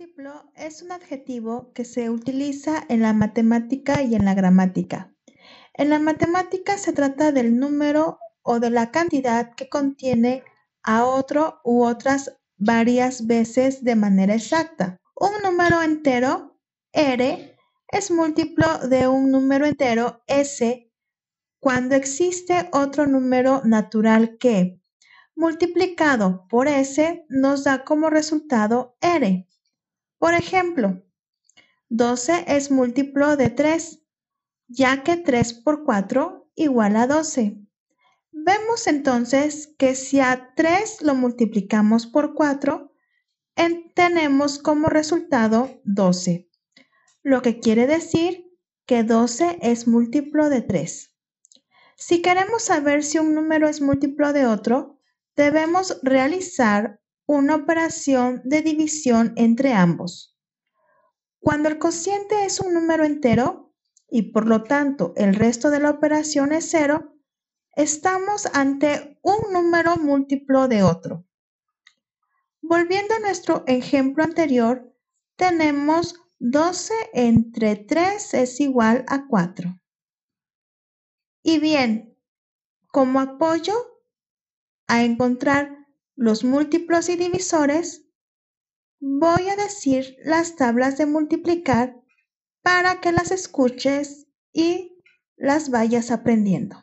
Múltiplo es un adjetivo que se utiliza en la matemática y en la gramática. En la matemática se trata del número o de la cantidad que contiene a otro u otras varias veces de manera exacta. Un número entero, R, es múltiplo de un número entero, S, cuando existe otro número natural que, multiplicado por S, nos da como resultado R. Por ejemplo, 12 es múltiplo de 3, ya que 3 por 4 igual a 12. Vemos entonces que si a 3 lo multiplicamos por 4, tenemos como resultado 12, lo que quiere decir que 12 es múltiplo de 3. Si queremos saber si un número es múltiplo de otro, debemos realizar una operación de división entre ambos. Cuando el cociente es un número entero y por lo tanto el resto de la operación es cero, estamos ante un número múltiplo de otro. Volviendo a nuestro ejemplo anterior, tenemos 12 entre 3 es igual a 4. Y bien, como apoyo a encontrar los múltiplos y divisores, voy a decir las tablas de multiplicar para que las escuches y las vayas aprendiendo.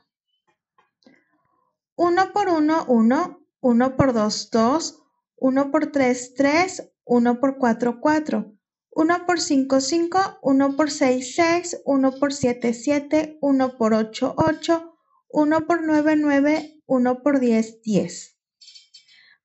1 por 1, 1, 1 por 2, 2, 1 por 3, 3, 1 por 4, 4, 1 por 5, 5, 1 por 6, 6, 1 por 7, 7, 1 por 8, 8, 1 por 9, 9, 1 por 10, 10.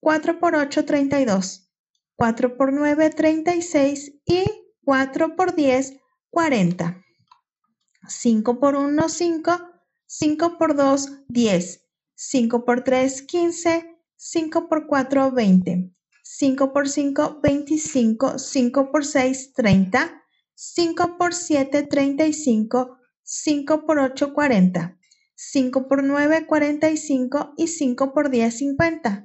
4 por 8, 32, 4 por 9, 36 y 4 por 10, 40. 5 por 1, 5, 5 por 2, 10, 5 por 3, 15, 5 por 4, 20, 5 por 5, 25, 5 por 6, 30, 5 por 7, 35, 5 por 8, 40, 5 por 9, 45 y 5 por 10, 50.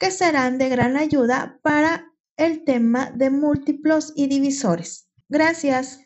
que serán de gran ayuda para el tema de múltiplos y divisores. Gracias.